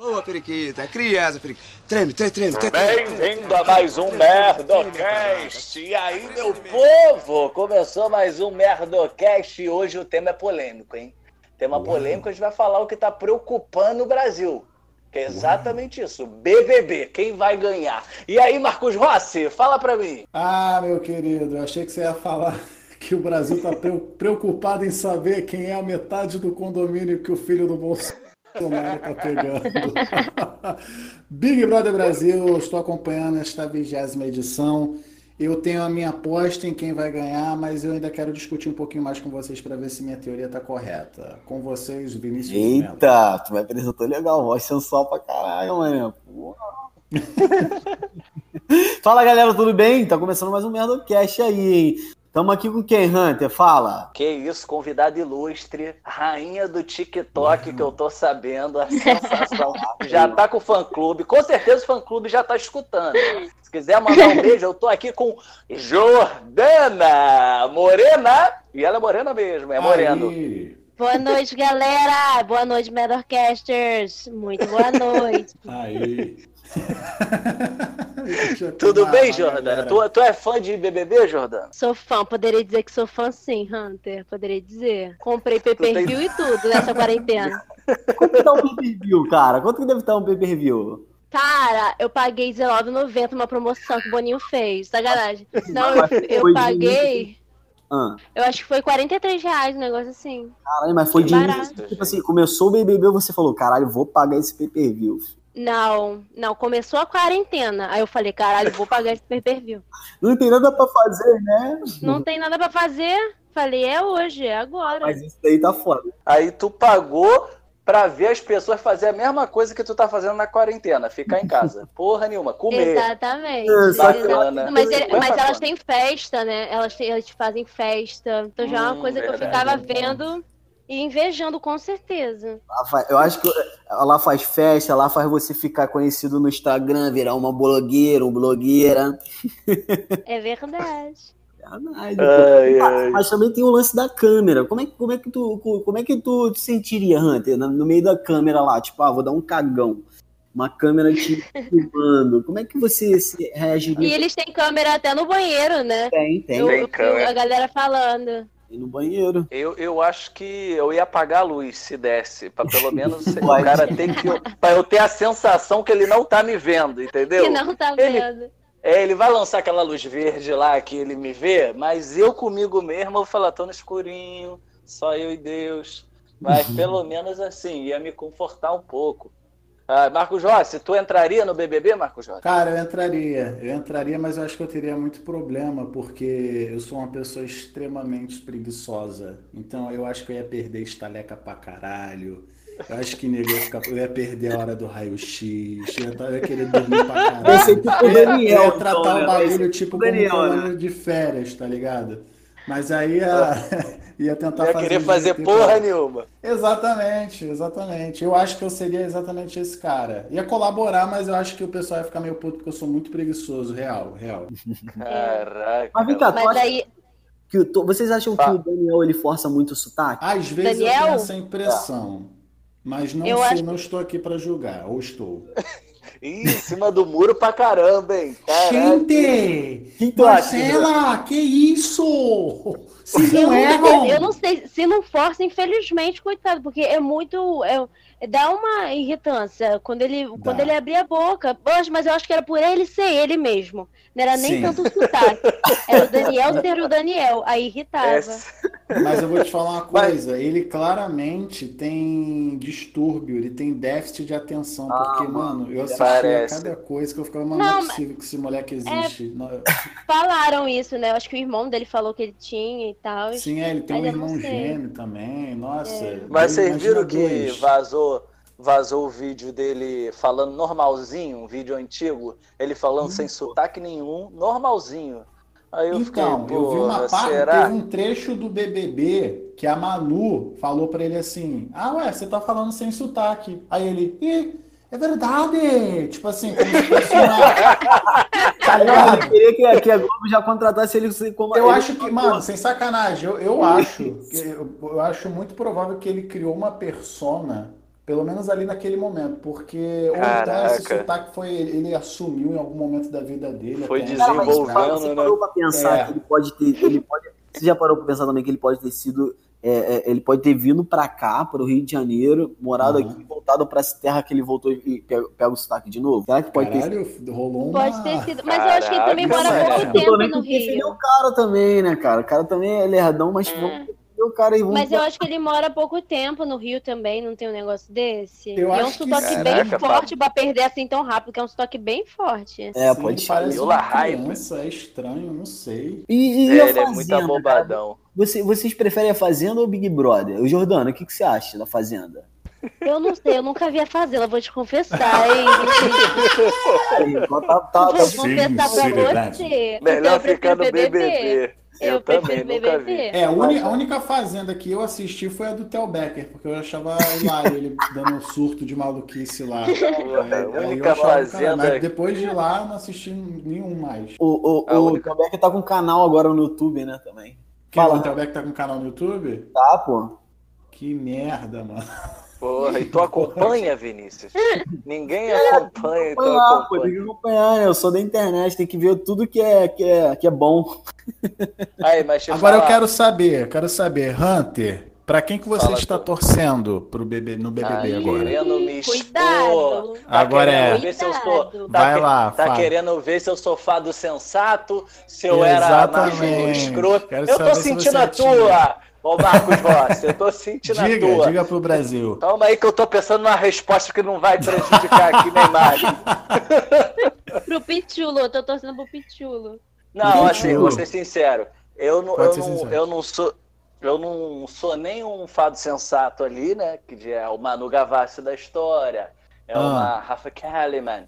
Boa, periquita. Criança, periquita. Treme, treme, treme. treme Bem-vindo a mais um Merdocast. E aí, meu povo? Começou mais um Merdocast e hoje o tema é polêmico, hein? Tema polêmico, a gente vai falar o que tá preocupando o Brasil. Que é exatamente isso. BBB, quem vai ganhar? E aí, Marcos Rossi, fala pra mim. Ah, meu querido, eu achei que você ia falar que o Brasil está preocupado em saber quem é a metade do condomínio que o filho do Bolsonaro está pegando. Big Brother Brasil, estou acompanhando esta vigésima edição. Eu tenho a minha aposta em quem vai ganhar, mas eu ainda quero discutir um pouquinho mais com vocês para ver se minha teoria está correta. Com vocês, Vinícius. Eita, tu me apresentou legal, voz sensual pra caralho, mano. Fala galera, tudo bem? Tá começando mais um Merdocast aí, hein? Tamo aqui com quem, Hunter? Fala. Que isso, convidado ilustre, rainha do TikTok, que eu tô sabendo, a sensação. já tá com o fã-clube, com certeza o fã-clube já tá escutando. Se quiser mandar um beijo, eu tô aqui com Jordana Morena, e ela é morena mesmo, é moreno. Aí. Boa noite, galera! Boa noite, Medorcasters! Muito boa noite! Aí. Tudo bem, Jordana? Tu, tu, é fã de BBB, Jordana? Sou fã, poderia dizer que sou fã sim, Hunter. Poderia dizer. Comprei pay-per-view tem... e tudo nessa quarentena. Quanto que tá um pay-per-view, cara? Quanto que deve estar um pay-per-view? Cara, eu paguei R$19,90 uma promoção que o Boninho fez. Sacanagem. Não, eu, eu paguei. Ah. Eu acho que foi 43 reais, um negócio assim. Caralho, mas foi de. Tipo assim, começou o BBB, você falou, caralho, vou pagar esse pay-per-view. Não, não, começou a quarentena. Aí eu falei, caralho, vou pagar esse pay per view. Não tem nada pra fazer, né? Não tem nada pra fazer. Falei, é hoje, é agora. Mas isso daí tá foda. Aí tu pagou pra ver as pessoas fazer a mesma coisa que tu tá fazendo na quarentena, ficar em casa. Porra nenhuma, comer. Exatamente. Bacana. Mas, ele, mas elas têm festa, né? Elas, têm, elas fazem festa. Então já é uma hum, coisa verdade, que eu ficava vendo e invejando, com certeza. Eu acho que ela faz festa, ela faz você ficar conhecido no Instagram, virar uma blogueira, um blogueira. É verdade. Verdade. Ai, ai. Mas também tem o lance da câmera. Como é, como é, que, tu, como é que tu te sentiria, Hunter, no meio da câmera lá? Tipo, ah, vou dar um cagão. Uma câmera te filmando. Como é que você reagiria? E eles têm câmera até no banheiro, né? Tem, tem. Eu, tem câmera. A galera falando ir no banheiro. Eu, eu acho que eu ia apagar a luz se desse, para pelo menos o cara ter que. para eu ter a sensação que ele não tá me vendo, entendeu? Que não tá vendo. Ele, é, ele vai lançar aquela luz verde lá que ele me vê, mas eu comigo mesmo eu vou falar, tô no escurinho, só eu e Deus. Mas pelo menos assim, ia me confortar um pouco. Ah, Marcos Rossi, tu entraria no BBB, Marcos Rossi? Cara, eu entraria. Eu entraria, mas eu acho que eu teria muito problema, porque eu sou uma pessoa extremamente preguiçosa. Então eu acho que eu ia perder estaleca pra caralho. Eu acho que nego ia ficar, eu ia perder a hora do raio-x, eu ia querer dormir pra caralho. Eu sei que o Daniel, eu ia tratar então, o né? bagulho tipo Daniel, como um né? de férias, tá ligado? Mas aí ia, ia tentar ia fazer. querer fazer porra nenhuma. Exatamente, exatamente. Eu acho que eu seria exatamente esse cara. Ia colaborar, mas eu acho que o pessoal ia ficar meio puto porque eu sou muito preguiçoso, real, real. Caraca. Mas vem cá, mas aí... que tô... vocês acham que o Daniel ele força muito o sotaque? Às vezes Daniel? eu tenho essa impressão. Mas não eu sei, acho... não estou aqui para julgar, ou estou. Ih, em cima do muro pra caramba, hein? Gente! Que Marcela, que isso? Se não erram! Eu não sei, se não força, infelizmente, coitado, porque é muito. É, dá uma irritância quando ele, quando ele abria a boca. Poxa, mas eu acho que era por ele ser ele mesmo. Não era nem Sim. tanto o sotaque. Era o Daniel ser o Daniel. Aí irritava. Mas eu vou te falar uma coisa. Mas... Ele claramente tem distúrbio, ele tem déficit de atenção. Ah, porque, mano, eu assistia cada coisa que eu ficava, mano, não, não é possível que esse moleque existe. É... Falaram isso, né? Eu acho que o irmão dele falou que ele tinha e tal. Sim, é, ele tem um irmão gêmeo também. Nossa. É. Mas vocês viram que vazou vazou o vídeo dele falando normalzinho, um vídeo antigo, ele falando hum. sem sotaque nenhum, normalzinho. Aí eu então, fiquei, eu vi uma parte, será? teve um trecho do BBB que a Manu falou para ele assim: "Ah, ué, você tá falando sem sotaque". Aí ele: "Ih, é verdade! Tipo assim, como se fosse uma. tá? Eu queria que, que a Globo já contratasse ele como. Eu ele acho que, mano, sem sacanagem, eu, eu acho. Eu, eu acho muito provável que ele criou uma persona Pelo menos ali naquele momento, porque ou então esse Caraca. sotaque foi, ele, ele assumiu em algum momento da vida dele. Foi até. desenvolvendo. Cara, mas fala, você né? parou pra pensar É. que ele pode ter. Ele pode, você já parou pra pensar também que ele pode ter sido. é, é, ele pode ter vindo pra cá, pro Rio de Janeiro, morado Uhum. aqui, voltado pra essa terra que ele voltou e pega, pega o sotaque de novo? Será que pode ter sido? Caralho, rolou uma... Pode ter sido. Mas eu acho que ele também Caraca, mora pouco tempo no com defender Rio. o cara também, né, cara? O cara também é lerdão, mas É. o cara vamos. Mas eu acho que ele mora há pouco tempo no Rio também, não tem um negócio desse. Eu e é um sotaque bem Caraca, forte pra perder assim tão rápido, que é um sotaque bem forte. É, Sim, pode ele ser. parece Viola uma criança, é estranho, não sei. E, e É, ele é muito abobadão. Você- vocês preferem a Fazenda ou o Big Brother? O Jordano, o que, que você acha da Fazenda? Eu não sei, eu nunca vi a fazenda, vou te confessar, hein? Então tá, tá, Vou tá confessar pra você. Melhor prefiro ficar no BBB. Eu, Eu também prefiro nunca vi. BBB. É, a, a única fazenda que eu assisti foi a do Theo Becker, porque eu achava hilário ele dando um surto de maluquice lá. Aí- eu única achava, fazenda- Mas depois de lá eu não assisti nenhum mais. O, o, A o única- Tom Becker tá com um canal agora no YouTube, né, também. Quem, Fala. o Theo Becker tá com um canal no YouTube? Tá, pô. Que merda, mano. Porra, e tu acompanha, Vinícius? Ninguém acompanha, tu Acompanhar, pô, tem acompanha. que acompanhar, né? Eu sou da internet, tem que ver tudo que é, que é, que é bom. Aí, mas Agora eu falar. quero saber, quero saber, Hunter, pra quem que você Fala, está pô. torcendo pro BB, no BBB Tá agora? querendo me expor. Cuidado. Tá Agora querendo é. ver se eu sou. Tá, Vai que- lá, tá fala. querendo ver se eu sou fado sensato, se eu era macho Exatamente. escroto. Quero eu tô sentindo a é tímido. Ô Marcos Rossi. Eu tô sentindo a Diga, tua. diga pro Brasil. Calma aí que eu tô pensando numa resposta que não vai prejudicar aqui nem mais. Pro Pichulo, eu tô torcendo pro Pichulo. Não, Gente, assim, eu- vou ser sincero. Eu não, Pode eu ser não, sincero. eu não sou. Eu não sou nem um fado sensato ali, né? Que é o Manu Gavassi da história. É Ah. uma Rafa Kalimann.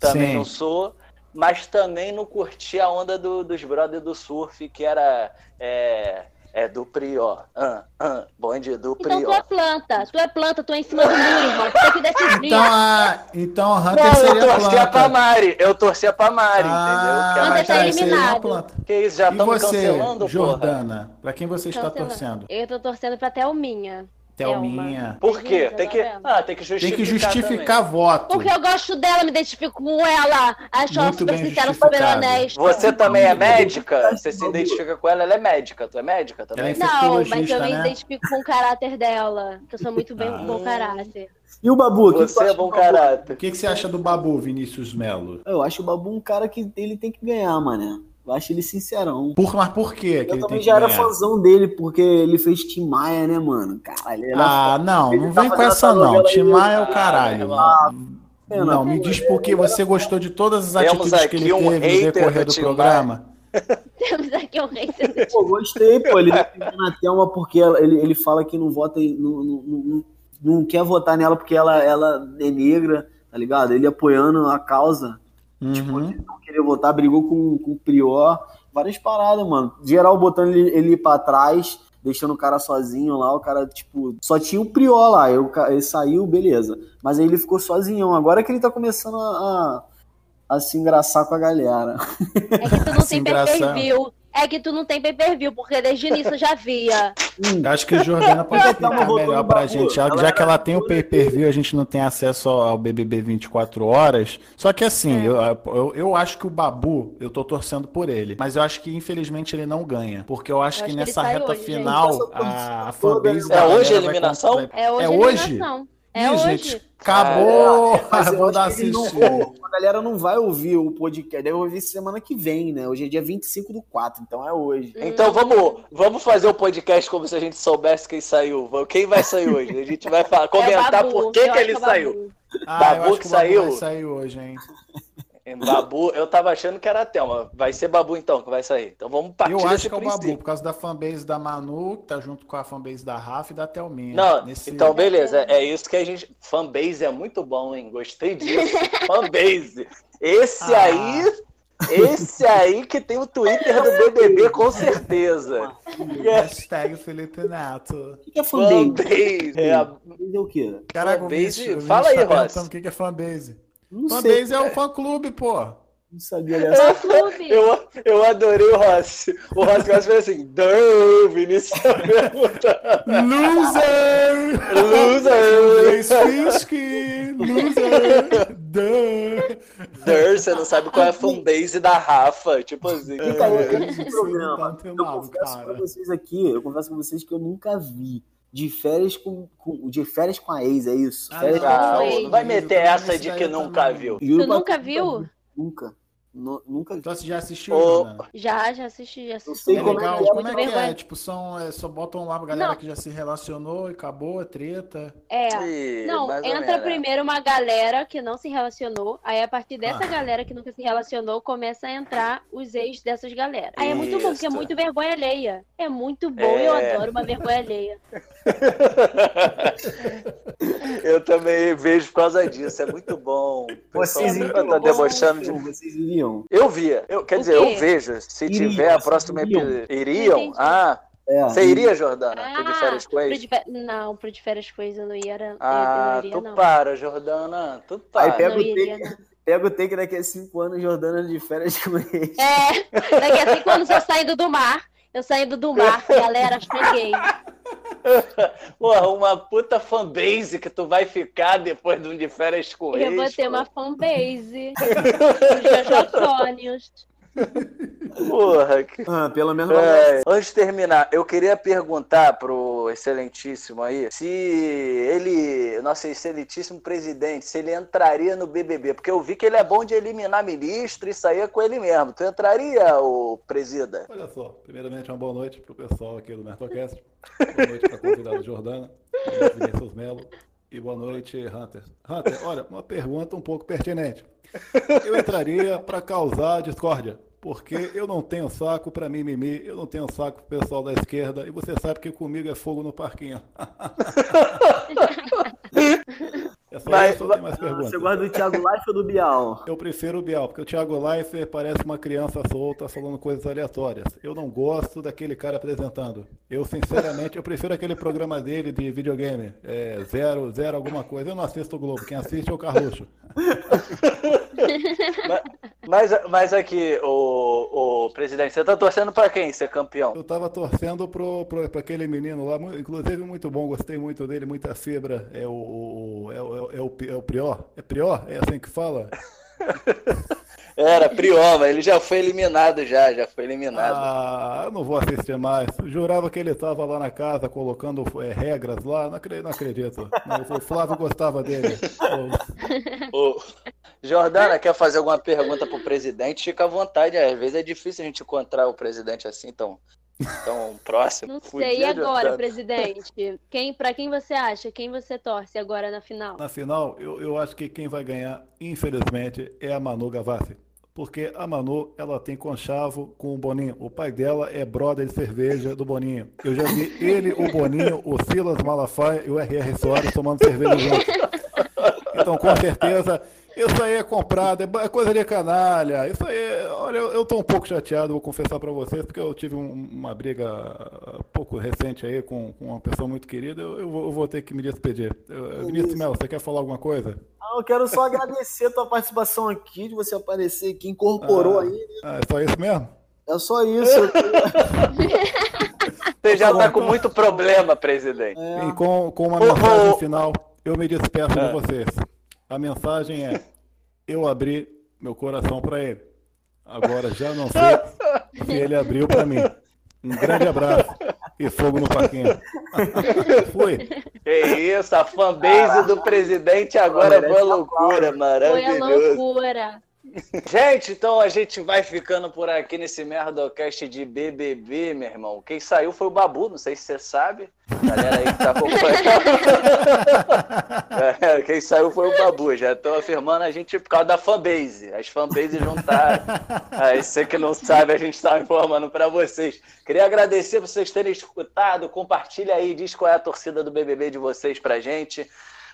Também Sim. não sou. Mas também não curti a onda do- dos brothers do surf, que era é, é do Prió. Ah, ah, bonde do Então tu Prió. é planta, tu é planta, tu é em cima do muro, irmão. Tu tem que decidir. Então, a, então a Hunter Não, eu seria torcia pra. Mari. Eu torcia pra Mari, Ah, entendeu? Que é Hunter mais tá eliminado. planta. Que isso, já E estão cancelando, porra. Jordana? Pra quem você está Cancelando. torcendo? Eu tô torcendo pra Thelminha. Thelminha. Por quê? Tem que, ah, tem que Tem justificar. que justificar voto. Porque eu gosto dela, me identifico com ela. Acho ela Muito super bem sincera, super honesta. Você também é médica? Você se identifica com ela? Ela é médica. Tu é médica também? Ela é Não, mas eu me né? identifico com o caráter dela. Que eu sou muito bem Ah. bom caráter. E o Babu? o que Você é bom Babu? O caráter. que, que você acha do Babu, Vinícius Melo? Eu acho o Babu um cara que ele tem que ganhar, mané. Eu acho ele sincerão. Por, mas por quê que Eu também já era fãzão dele, porque ele fez Tim Maia, né, mano? Caralho, ele era Ah, foda. não, Ele não tá vem com essa não. aí, Timar é o caralho. ah, pena, Não, me diz por que você gostou de todas as Temos atitudes que ele um teve no decorrer do do Tim programa. Temos aqui um rei sendo Pô, gostei, pô. Ele defendendo a Thelma porque ela- ele, ele fala que não vota, não, não, não, não quer votar nela porque ela, ela é negra, tá ligado? Ele apoiando a causa, Uhum. não queria votar, brigou com, com o Prior, várias paradas, mano. Geral botando ele, ele pra trás, deixando o cara sozinho lá, o cara, tipo, só tinha o Prior lá, eu, ele saiu, beleza. Mas aí ele ficou sozinho. Agora que ele tá começando a, a, a se engraçar com a galera. É que tu não Se tem engraçar. pay-per-view. É que tu não tem pay-per-view, porque desde o início eu já via. Eu Acho que a Jordana pode explicar melhor pra gente. Já, já que ela tem o pay-per-view, a gente não tem acesso ao BBB 24 horas. Só que assim, eu, eu, eu acho que o Babu, eu tô torcendo por ele. Mas eu acho que infelizmente ele não ganha. Porque eu acho Eu que acho que ele nessa reta hoje, final, a, a fanbase É da hoje a eliminação? vai- É hoje É a hoje? É Ih, hoje. gente, acabou! Eu vou dar não assistir. vão- a galera não vai ouvir o podcast, deve ouvir semana que vem, né? Hoje é dia 25 do 4, então é hoje. Então vamos, vamos fazer o podcast como se a gente soubesse quem saiu. Quem vai sair hoje? A gente vai falar, É comentar Babu, por que, que ele é saiu. Babu. Ah, Babu eu acho que que o Babu saiu? vai sair hoje, hein? Em Babu, eu tava achando que era a Thelma. Vai ser Babu então que vai sair. Então vamos partir Eu desse acho que é o Babu, por causa da fanbase da Manu, que tá junto com a fanbase da Rafa e da Thelminha. Não, Nesse- então beleza, é isso que a gente. Fanbase é muito bom, hein? Gostei disso. Fanbase. Esse Ah. aí. Esse aí que tem o Twitter do BBB, com certeza. Hashtag Felipe Neto. O que é fanbase? Fanbase. É é o quê? Caraca, Fanbase, fala aí, tá perguntando O que é fanbase? Não sei. Fanbase é o fã clube, pô. Não sabia dessa. clube. Eu, eu adorei o Rossi. O Rossi quase fez assim, Dã, Vinícius tá perguntando. Loser! Loser! Finsky! Loser! Duh! Dã, você não sabe qual é a fanbase da Rafa. Tipo assim. E, cara, É, esse isso programa, tá eu antenado, confesso pra cara. vocês aqui, eu confesso pra vocês que eu nunca vi. De férias com, com- de férias com a ex, é isso? Ah, Férias não, com a ex. não vai meter essa de que nunca viu. Tu nunca viu? Nunca. Nu- Nunca vi. Então você já assistiu, Jana? Já, já assisti, já assisti. sei É como é legal. que é, Como é que é? vergonha. Tipo, são, é, só botam lá a galera Não. que já se relacionou e acabou, é treta. É. Não, entra primeiro uma galera que não se relacionou, aí a partir dessa Ah. galera que nunca se relacionou, começa a entrar os ex dessas galera. Aí é muito bom, porque é Isso. muito vergonha alheia. É muito bom, eu É. adoro uma vergonha alheia. Eu também vejo por causa disso, é muito bom. Vocês iriam? tá debochando de. Vocês iriam? Eu via, eu, quer dizer, eu vejo. Se Iriam, tiver a próxima iriam? episódio. Iriam? Ah, É, você iria, Jordana? Pro de Ah, férias com pro ex? de fe- Não, pro de férias coisas eu não ia, era- eu Ah, não iria, tu não. para, Jordana. Tu Aí para. pega Não o iria, take, pega o take daqui a cinco anos, Jordana de férias com ex. É, daqui a cinco anos eu saindo do mar, eu saindo do mar, galera, cheguei. Porra, uma puta fanbase que tu vai ficar depois de um de férias com Eu vou ter uma fanbase. Os Jojotônios. Porra, que... Ah, pelo menos É, antes de terminar, eu queria perguntar pro excelentíssimo aí se ele, nosso excelentíssimo presidente, se ele entraria no BBB, porque eu vi que ele é bom de eliminar ministro e sair com ele mesmo. Tu entraria, o presida? Olha só, primeiramente uma boa noite pro pessoal aqui do Mertocast. Boa noite para convidado Jordana, boa noite, Vinícius Melo e boa noite, Hunter. Hunter, olha, uma pergunta um pouco pertinente. Eu entraria para causar discórdia, porque eu não tenho saco para mimimi, eu não tenho saco pro pessoal da esquerda, e você sabe que comigo é fogo no parquinho. É só Mas- isso ou tem mais perguntas? Você gosta do Thiago Life ou do Bial? Eu prefiro o Bial, porque o Thiago Leifert parece uma criança solta falando coisas aleatórias. Eu não gosto daquele cara apresentando. Eu, sinceramente, eu prefiro aquele programa dele de videogame. É, zero, zero alguma coisa. Eu não assisto o Globo. Quem assiste é o Carluxo. Mas, mas aqui, o, o presidente, você tá torcendo pra quem ser campeão? Eu tava torcendo pro, pro, pra aquele menino lá, inclusive muito bom, gostei muito dele, muita fibra. É o, o- é, o, é, o, é o Prior? É Prior? É assim que fala? Era Prioma, ele já foi eliminado já, já foi eliminado. Ah, eu não vou assistir mais. Jurava que ele estava lá na casa colocando é, regras lá. Não acredito. Não acredito. O Flávio gostava dele. Ô, Jordana, quer fazer alguma pergunta pro presidente? Fica à vontade. Às vezes é difícil a gente encontrar o presidente assim tão, tão próximo. Não sei, e agora, Jordana. presidente? Quem, pra quem você acha? Quem você torce agora na final? Na final, eu, eu acho que quem vai ganhar, infelizmente, é a Manu Gavassi. Porque a Manu, ela tem conchavo com o Boninho. O pai dela é brother de cerveja do Boninho. Eu já vi ele, o Boninho, o Silas Malafaia e o R.R. Soares tomando cerveja juntos. Então, com certeza, isso aí é comprado, é é coisa de canalha. Isso aí, é- olha, eu, eu tô um pouco chateado, vou confessar pra vocês, porque eu tive um- uma briga uh, pouco recente aí com, com uma pessoa muito querida. Eu, eu vou, eu vou ter que me despedir. Eu- Vinícius Melo, você quer falar alguma coisa? Ah, eu quero só agradecer a tua participação aqui, de você aparecer aqui, incorporou Ah. aí. né? Ah, é só isso mesmo? É só isso. Você já tá com muito problema, presidente. É. E com, com uma mensagem final, eu me despeço É. de vocês. A mensagem é: eu abri meu coração para ele. Agora já não sei se ele abriu para mim. Um grande abraço e fogo no parquinho. Fui. Que isso, a fanbase do presidente agora foi loucura, Foi a maravilhoso. loucura. Gente, então a gente vai ficando por aqui nesse Merdocast de BBB, meu irmão. Quem saiu foi o Babu, não sei se você sabe. Galera aí que tá acompanhando. Quem saiu foi o Babu. Já tô afirmando a gente por causa da fanbase. As fanbases juntaram. Aí você que não sabe, a gente tá informando pra vocês. Queria agradecer por vocês terem escutado. Compartilha aí, diz qual é a torcida do BBB de vocês pra gente.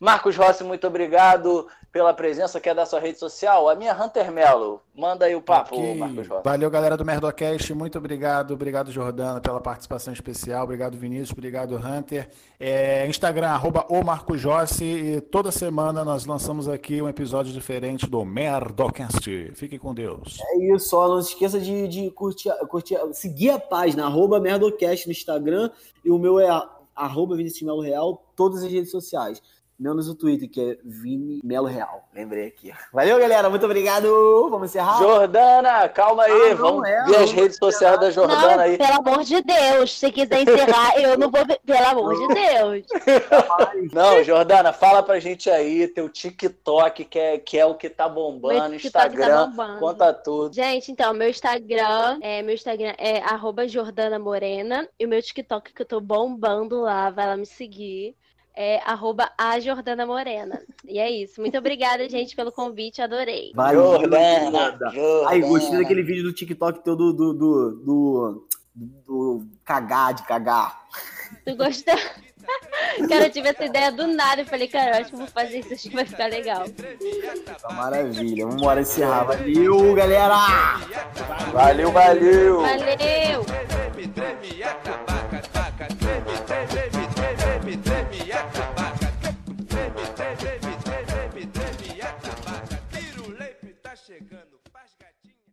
Marcos Rossi, muito obrigado pela presença. Quer dar sua rede social? A minha Hunter Melo. Manda aí o papo, okay. Marcos Rossi. Valeu, galera do Merdocast. Muito obrigado. Obrigado, Jordana, pela participação especial. Obrigado, Vinícius. Obrigado, Hunter. É, Instagram, arroba o Marcos Rossi. E toda semana nós lançamos aqui um episódio diferente do Merdocast. Fique com Deus. É isso, ó. Não se esqueça de, de curtir, curtir, seguir a página, arroba Merdocast no Instagram. E o meu é arroba Vinícius Melo Real, todas as redes sociais menos o Twitter, que é Vini Melo Real. Lembrei aqui. Valeu, galera. Muito obrigado. Vamos encerrar. Jordana, calma aí. Ah, Vamos é, ver as redes sociais da Jordana não, aí. Pelo amor de Deus. Se quiser encerrar, eu não vou. Pelo amor de Deus. Não, Jordana, fala pra gente aí. Teu TikTok, que é, que é o que tá bombando. Tá Instagram. Tá bombando. Conta tudo. Gente, então, meu Instagram é, meu Instagram é Jordana Morena. E o meu TikTok que eu tô bombando lá. Vai lá me seguir é arroba a Jordana Morena. E é isso. Muito obrigada, gente, pelo convite. Adorei. Valeu, Jordana. Aí, gostei daquele vídeo do TikTok todo do, do, do, do cagar, de cagar. Tu gostou? Cara, eu tive essa ideia do nada e falei, cara, eu acho que vou fazer isso, acho que vai ficar legal. Tá maravilha, vamos embora encerrar. Valeu, galera! Valeu, valeu! Valeu!